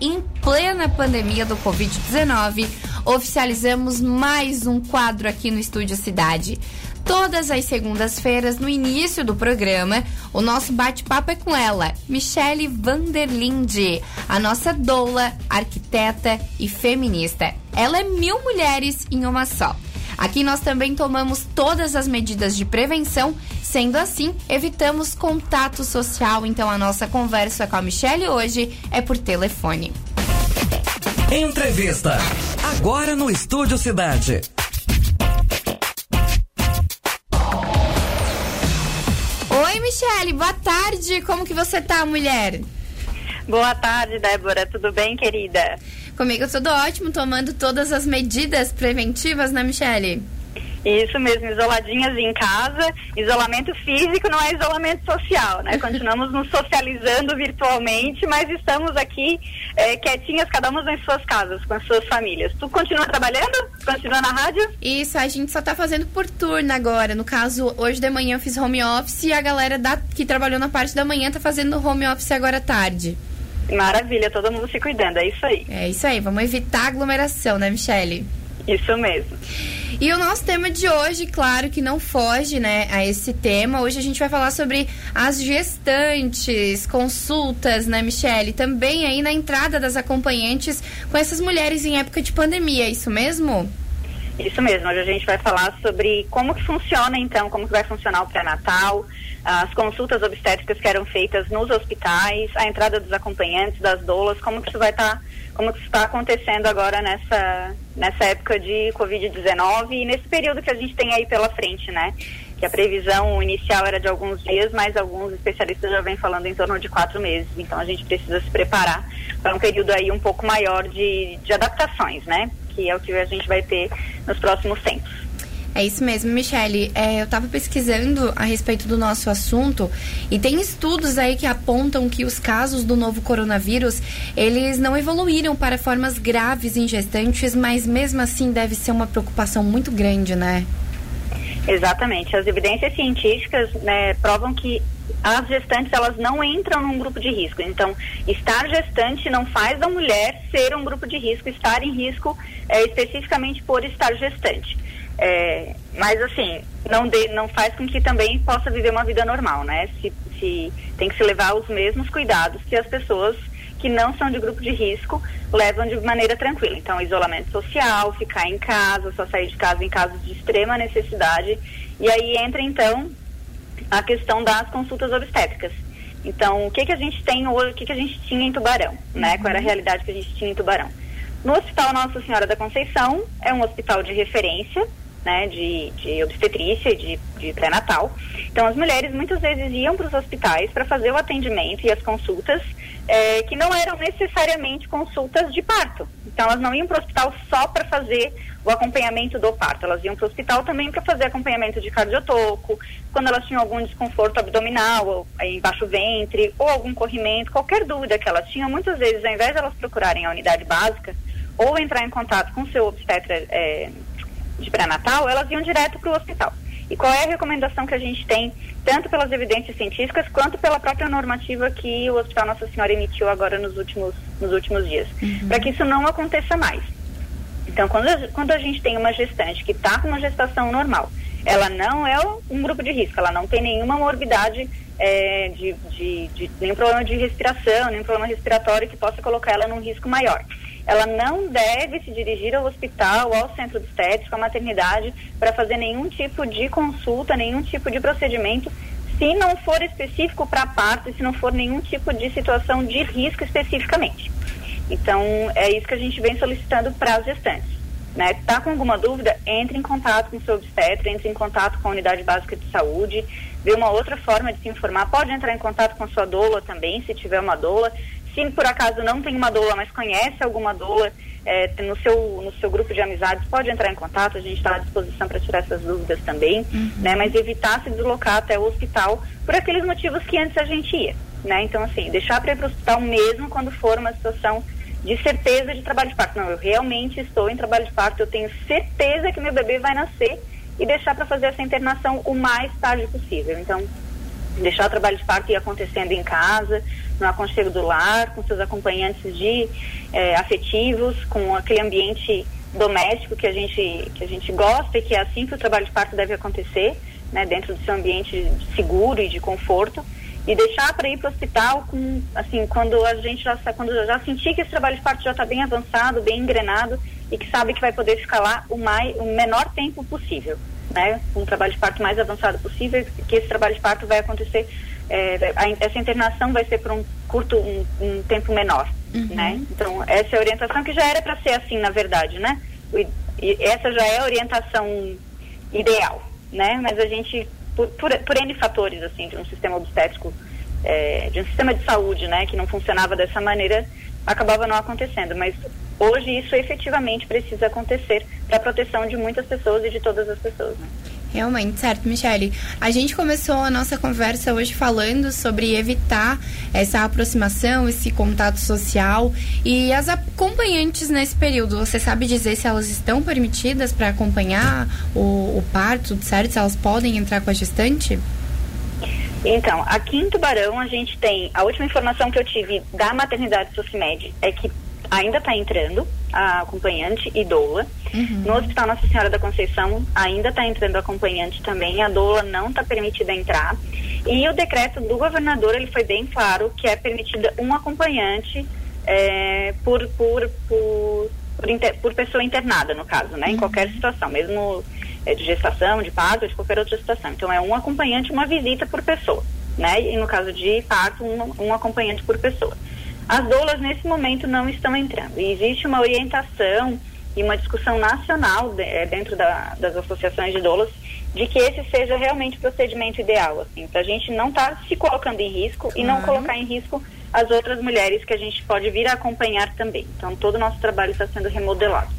em plena pandemia do Covid-19, oficializamos mais um quadro aqui no Estúdio Cidade. Todas as segundas-feiras, no início do programa, o nosso bate-papo é com ela, Michele Vanderlinde, a nossa doula, arquiteta e feminista. Ela é mil mulheres em uma só. Aqui nós também tomamos todas as medidas de prevenção, sendo assim, evitamos contato social. Então a nossa conversa com a Michelle hoje é por telefone. Entrevista. Agora no Estúdio Cidade. Oi, Michele, boa tarde. Como que você tá, mulher? Boa tarde, Débora. Tudo bem, querida? Comigo tudo ótimo, tomando todas as medidas preventivas, né, Michele? Isso mesmo, isoladinhas em casa. Isolamento físico não é isolamento social, né? Continuamos nos socializando virtualmente, mas estamos aqui é, quietinhas, cada uma nas suas casas, com as suas famílias. Tu continua trabalhando? Continua na rádio? Isso, a gente só tá fazendo por turno agora. No caso, hoje de manhã eu fiz home office e a galera da, que trabalhou na parte da manhã tá fazendo home office agora à tarde. Maravilha, todo mundo se cuidando, é isso aí. É isso aí, vamos evitar aglomeração, né, Michele? Isso mesmo. E o nosso tema de hoje, claro que não foge, né, a esse tema. Hoje a gente vai falar sobre as gestantes, consultas, né, Michele? Também aí na entrada das acompanhantes com essas mulheres em época de pandemia, é isso mesmo? Isso mesmo. Hoje a gente vai falar sobre como que funciona, então, como que vai funcionar o pré-natal, as consultas obstétricas que eram feitas nos hospitais, a entrada dos acompanhantes, das doulas, como que isso vai estar, tá, como que está acontecendo agora nessa, nessa época de Covid-19 e nesse período que a gente tem aí pela frente, né? Que a previsão inicial era de alguns dias, mas alguns especialistas já vêm falando em torno de quatro meses. Então a gente precisa se preparar para um período aí um pouco maior de, de adaptações, né? Que é o que a gente vai ter nos próximos tempos. É isso mesmo, Michele. É, eu estava pesquisando a respeito do nosso assunto e tem estudos aí que apontam que os casos do novo coronavírus eles não evoluíram para formas graves em gestantes, mas mesmo assim deve ser uma preocupação muito grande, né? Exatamente. As evidências científicas né, provam que as gestantes elas não entram num grupo de risco. Então, estar gestante não faz da mulher ser um grupo de risco, estar em risco é, especificamente por estar gestante. É, mas assim, não, de, não faz com que também possa viver uma vida normal, né? Se, se tem que se levar os mesmos cuidados que as pessoas que não são de grupo de risco levam de maneira tranquila. Então, isolamento social, ficar em casa, só sair de casa em casos de extrema necessidade. E aí entra então a questão das consultas obstétricas. Então, o que que a gente tem hoje, o que que a gente tinha em Tubarão, né? Qual era a realidade que a gente tinha em Tubarão? No Hospital Nossa Senhora da Conceição, é um hospital de referência, né, de, de obstetrícia e de, de pré-natal. Então, as mulheres muitas vezes iam para os hospitais para fazer o atendimento e as consultas, é, que não eram necessariamente consultas de parto. Então, elas não iam para o hospital só para fazer o acompanhamento do parto, elas iam para o hospital também para fazer acompanhamento de cardiotoco, quando elas tinham algum desconforto abdominal, ou, embaixo ventre, ou algum corrimento, qualquer dúvida que elas tinham, muitas vezes, ao invés de elas procurarem a unidade básica, ou entrar em contato com seu obstetra é, de pré-natal, elas iam direto para o hospital. E qual é a recomendação que a gente tem, tanto pelas evidências científicas, quanto pela própria normativa que o Hospital Nossa Senhora emitiu agora nos últimos, nos últimos dias? Uhum. Para que isso não aconteça mais. Então, quando a, quando a gente tem uma gestante que está com uma gestação normal, ela não é um grupo de risco, ela não tem nenhuma morbidade é, de, de, de, nenhum problema de respiração, nenhum problema respiratório que possa colocar ela num risco maior ela não deve se dirigir ao hospital, ao centro de estética, à maternidade, para fazer nenhum tipo de consulta, nenhum tipo de procedimento, se não for específico para parto, se não for nenhum tipo de situação de risco especificamente. Então, é isso que a gente vem solicitando para as gestantes. Né? Tá com alguma dúvida? Entre em contato com o seu obstetra, entre em contato com a unidade básica de saúde, vê uma outra forma de se informar. Pode entrar em contato com a sua doula também, se tiver uma doula. Se por acaso não tem uma doula, mas conhece alguma doula é, no, seu, no seu grupo de amizades, pode entrar em contato, a gente está à disposição para tirar essas dúvidas também, uhum. né? Mas evitar se deslocar até o hospital por aqueles motivos que antes a gente ia, né? Então, assim, deixar para ir para o hospital mesmo quando for uma situação de certeza de trabalho de parto. Não, eu realmente estou em trabalho de parto, eu tenho certeza que meu bebê vai nascer e deixar para fazer essa internação o mais tarde possível. Então, deixar o trabalho de parto ir acontecendo em casa, no aconchego do lar, com seus acompanhantes de é, afetivos, com aquele ambiente doméstico que a gente que a gente gosta e que é assim que o trabalho de parto deve acontecer, né, dentro do seu ambiente seguro e de conforto. E deixar para ir para o hospital com assim quando a gente já quando já sentir que esse trabalho de parto já está bem avançado, bem engrenado e que sabe que vai poder ficar lá o mais o menor tempo possível, né, um trabalho de parto mais avançado possível, que esse trabalho de parto vai acontecer é, a, essa internação vai ser por um curto um, um tempo menor, uhum. né? Então essa é a orientação que já era para ser assim na verdade, né? E essa já é a orientação ideal, né? Mas a gente por, por, por N fatores, assim, de um sistema obstétrico, é, de um sistema de saúde, né, que não funcionava dessa maneira, acabava não acontecendo. Mas hoje isso efetivamente precisa acontecer para a proteção de muitas pessoas e de todas as pessoas, né? Realmente, certo, Michele. A gente começou a nossa conversa hoje falando sobre evitar essa aproximação, esse contato social e as acompanhantes nesse período. Você sabe dizer se elas estão permitidas para acompanhar o, o parto, certo? Se elas podem entrar com a gestante? Então, aqui em Tubarão a gente tem, a última informação que eu tive da maternidade Socimed é que ainda está entrando a acompanhante e doula. Uhum. No Hospital Nossa Senhora da Conceição ainda está entrando acompanhante também, a doula não está permitida entrar. E o decreto do governador ele foi bem claro que é permitida um acompanhante é, por, por, por, por, inter, por, pessoa internada, no caso, né? Uhum. Em qualquer situação, mesmo é, de gestação, de parto, de qualquer outra situação. Então é um acompanhante, uma visita por pessoa, né? E no caso de parto, um, um acompanhante por pessoa. As doulas, nesse momento, não estão entrando. E existe uma orientação e uma discussão nacional de, eh, dentro da, das associações de doulas de que esse seja realmente o procedimento ideal, assim, para a gente não estar tá se colocando em risco e não colocar em risco as outras mulheres que a gente pode vir a acompanhar também. Então, todo o nosso trabalho está sendo remodelado.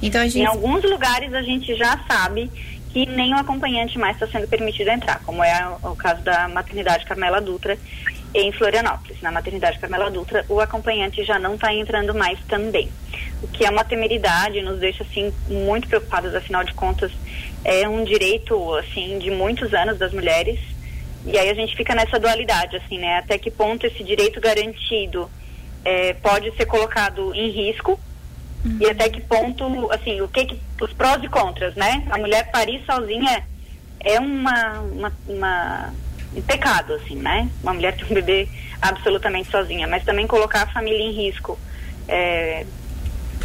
Então, gente... Em alguns lugares a gente já sabe que nem o acompanhante mais está sendo permitido entrar, como é o caso da maternidade Carmela Dutra, em Florianópolis, na maternidade Carmela Dutra, o acompanhante já não está entrando mais também. O que é uma temeridade, nos deixa assim muito preocupados, afinal de contas, é um direito assim de muitos anos das mulheres. E aí a gente fica nessa dualidade, assim, né? Até que ponto esse direito garantido é, pode ser colocado em risco uhum. e até que ponto, assim, o que, que os prós e contras, né? A mulher parir sozinha é uma, uma, uma um pecado, assim, né? Uma mulher ter um bebê absolutamente sozinha, mas também colocar a família em risco. É,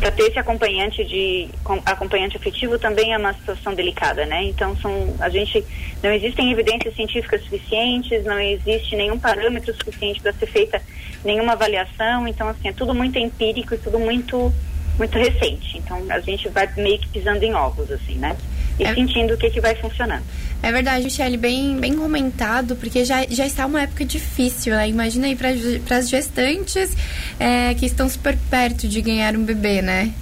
para ter esse acompanhante de acompanhante afetivo também é uma situação delicada, né? Então são a gente não existem evidências científicas suficientes, não existe nenhum parâmetro suficiente para ser feita nenhuma avaliação, então assim é tudo muito empírico e tudo muito muito recente. Então a gente vai meio que pisando em ovos assim, né? E é... sentindo o que que vai funcionando. É verdade, Michelle, bem, bem comentado, porque já, já está uma época difícil, né? Imagina aí para as gestantes é, que estão super perto de ganhar um bebê, né?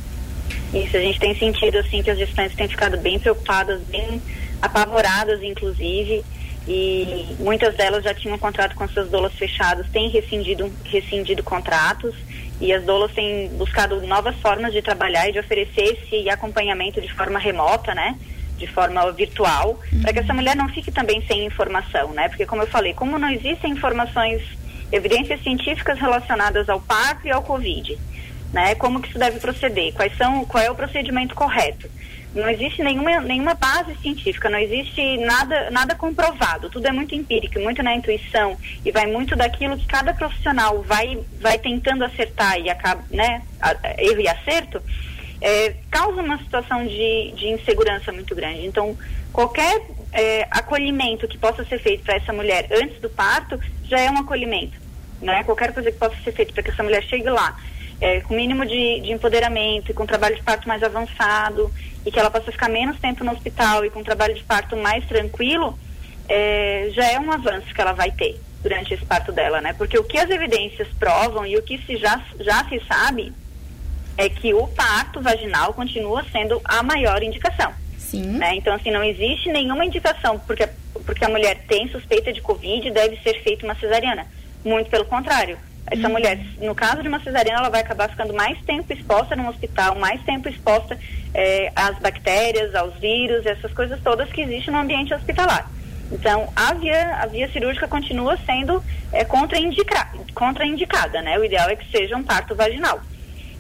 Isso, a gente tem sentido, assim, que as gestantes têm ficado bem preocupadas, bem apavoradas, inclusive, e muitas delas já tinham contrato com seus dolas fechados, têm rescindido, rescindido contratos, e as dolas têm buscado novas formas de trabalhar e de oferecer esse acompanhamento de forma remota, né? De forma virtual, uhum. para que essa mulher não fique também sem informação, né? Porque como eu falei, como não existem informações, evidências científicas relacionadas ao parto e ao Covid, né? Como que isso deve proceder? Quais são, qual é o procedimento correto? Não existe nenhuma, nenhuma base científica, não existe nada, nada comprovado, tudo é muito empírico, muito na intuição e vai muito daquilo que cada profissional vai, vai tentando acertar e acaba, né, erro e acerto, é, causa uma situação de, de insegurança muito grande. Então, qualquer é, acolhimento que possa ser feito para essa mulher antes do parto já é um acolhimento. Né? Qualquer coisa que possa ser feita para que essa mulher chegue lá é, com mínimo de, de empoderamento e com trabalho de parto mais avançado e que ela possa ficar menos tempo no hospital e com trabalho de parto mais tranquilo, é, já é um avanço que ela vai ter durante esse parto dela, né? Porque o que as evidências provam e o que se já, já se sabe é que o parto vaginal continua sendo a maior indicação. Sim. Né? Então, assim, não existe nenhuma indicação porque, porque a mulher tem suspeita de Covid deve ser feita uma cesariana. Muito pelo contrário. Essa uhum. mulher, no caso de uma cesariana, ela vai acabar ficando mais tempo exposta no hospital, mais tempo exposta é, às bactérias, aos vírus, essas coisas todas que existem no ambiente hospitalar. Então, a via, a via cirúrgica continua sendo é, contraindica, contraindicada, né? O ideal é que seja um parto vaginal.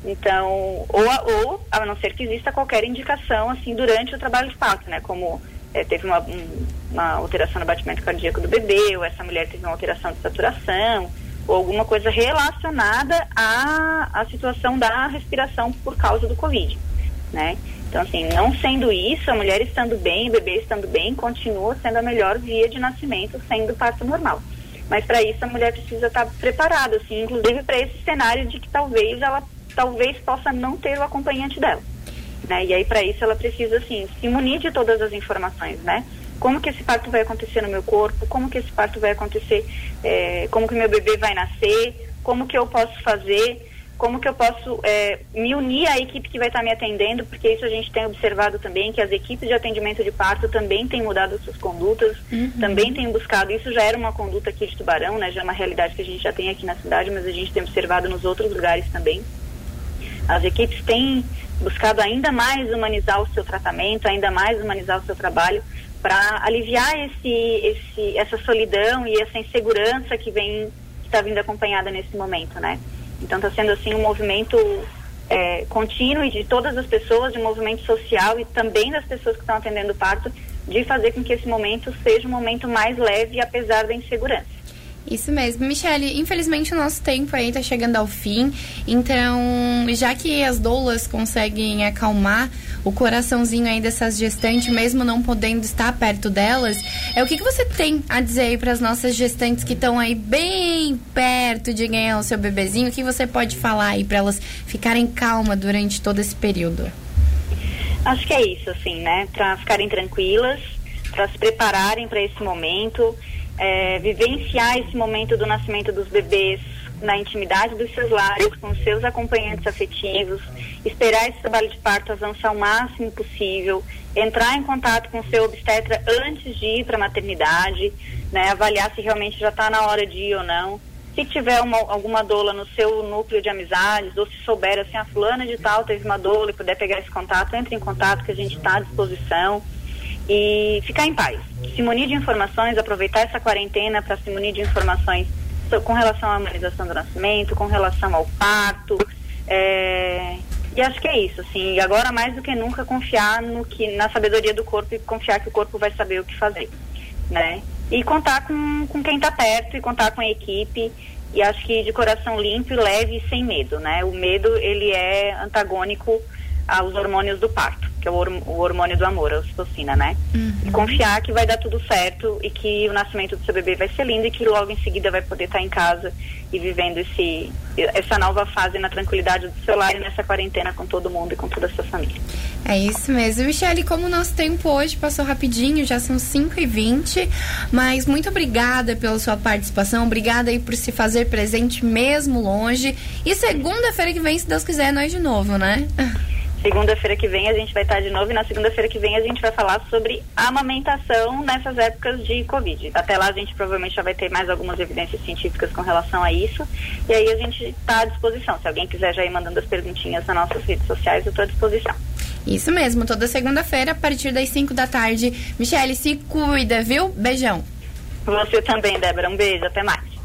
Então, ou, a, ou a não ser que exista qualquer indicação, assim, durante o trabalho de parto, né? Como é, teve uma, um, uma alteração no batimento cardíaco do bebê, ou essa mulher teve uma alteração de saturação, ou alguma coisa relacionada à, à situação da respiração por causa do Covid, né? Então, assim, não sendo isso, a mulher estando bem, o bebê estando bem, continua sendo a melhor via de nascimento, sendo parto normal. Mas para isso a mulher precisa estar tá preparada, assim, inclusive para esse cenário de que talvez ela talvez possa não ter o acompanhante dela. Né? E aí para isso ela precisa assim se munir de todas as informações, né? Como que esse parto vai acontecer no meu corpo? Como que esse parto vai acontecer? É, como que meu bebê vai nascer? Como que eu posso fazer? como que eu posso é, me unir à equipe que vai estar me atendendo, porque isso a gente tem observado também, que as equipes de atendimento de parto também têm mudado suas condutas, uhum. também têm buscado, isso já era uma conduta aqui de Tubarão, né, já é uma realidade que a gente já tem aqui na cidade, mas a gente tem observado nos outros lugares também. As equipes têm buscado ainda mais humanizar o seu tratamento, ainda mais humanizar o seu trabalho, para aliviar esse, esse, essa solidão e essa insegurança que vem, está vindo acompanhada nesse momento, né? Então está sendo assim um movimento é, contínuo e de todas as pessoas, de um movimento social e também das pessoas que estão atendendo o parto, de fazer com que esse momento seja um momento mais leve, apesar da insegurança. Isso mesmo. Michele, infelizmente o nosso tempo aí tá chegando ao fim. Então, já que as doulas conseguem acalmar o coraçãozinho aí dessas gestantes, mesmo não podendo estar perto delas, é o que, que você tem a dizer aí para as nossas gestantes que estão aí bem perto de ganhar o seu bebezinho? O que você pode falar aí para elas ficarem calmas durante todo esse período? Acho que é isso, assim, né? Para ficarem tranquilas, para se prepararem para esse momento é, vivenciar esse momento do nascimento dos bebês na intimidade dos seus lares, com seus acompanhantes afetivos, esperar esse trabalho de parto avançar o máximo possível, entrar em contato com seu obstetra antes de ir para a maternidade, né, avaliar se realmente já está na hora de ir ou não. Se tiver uma, alguma doula no seu núcleo de amizades, ou se souber assim, a fulana de tal teve uma doula e puder pegar esse contato, entre em contato que a gente está à disposição e ficar em paz. Se munir de informações, aproveitar essa quarentena para se munir de informações com relação à humanização do nascimento, com relação ao parto. É, e acho que é isso, assim, e agora mais do que nunca confiar no que, na sabedoria do corpo e confiar que o corpo vai saber o que fazer, né? E contar com, com quem está perto e contar com a equipe e acho que de coração limpo, leve e sem medo, né? O medo, ele é antagônico aos hormônios do parto que é o, hormônio do amor, a ocitocina, né? Uhum. E confiar que vai dar tudo certo e que o nascimento do seu bebê vai ser lindo e que logo em seguida vai poder estar em casa e vivendo esse, essa nova fase na tranquilidade do seu lar e nessa quarentena com todo mundo e com toda a sua família. É isso mesmo. Michele, como o nosso tempo hoje passou rapidinho, já são 5 e 20 mas muito obrigada pela sua participação, obrigada aí por se fazer presente mesmo longe. E segunda-feira que vem, se Deus quiser, nós de novo, né? Segunda-feira que vem a gente vai estar de novo e na segunda-feira que vem a gente vai falar sobre amamentação nessas épocas de Covid. Até lá a gente provavelmente já vai ter mais algumas evidências científicas com relação a isso. E aí a gente está à disposição. Se alguém quiser já ir mandando as perguntinhas nas nossas redes sociais, eu estou à disposição. Isso mesmo, toda segunda-feira, a partir das 5 da tarde. Michele, se cuida, viu? Beijão. Você também, Débora. Um beijo, até mais.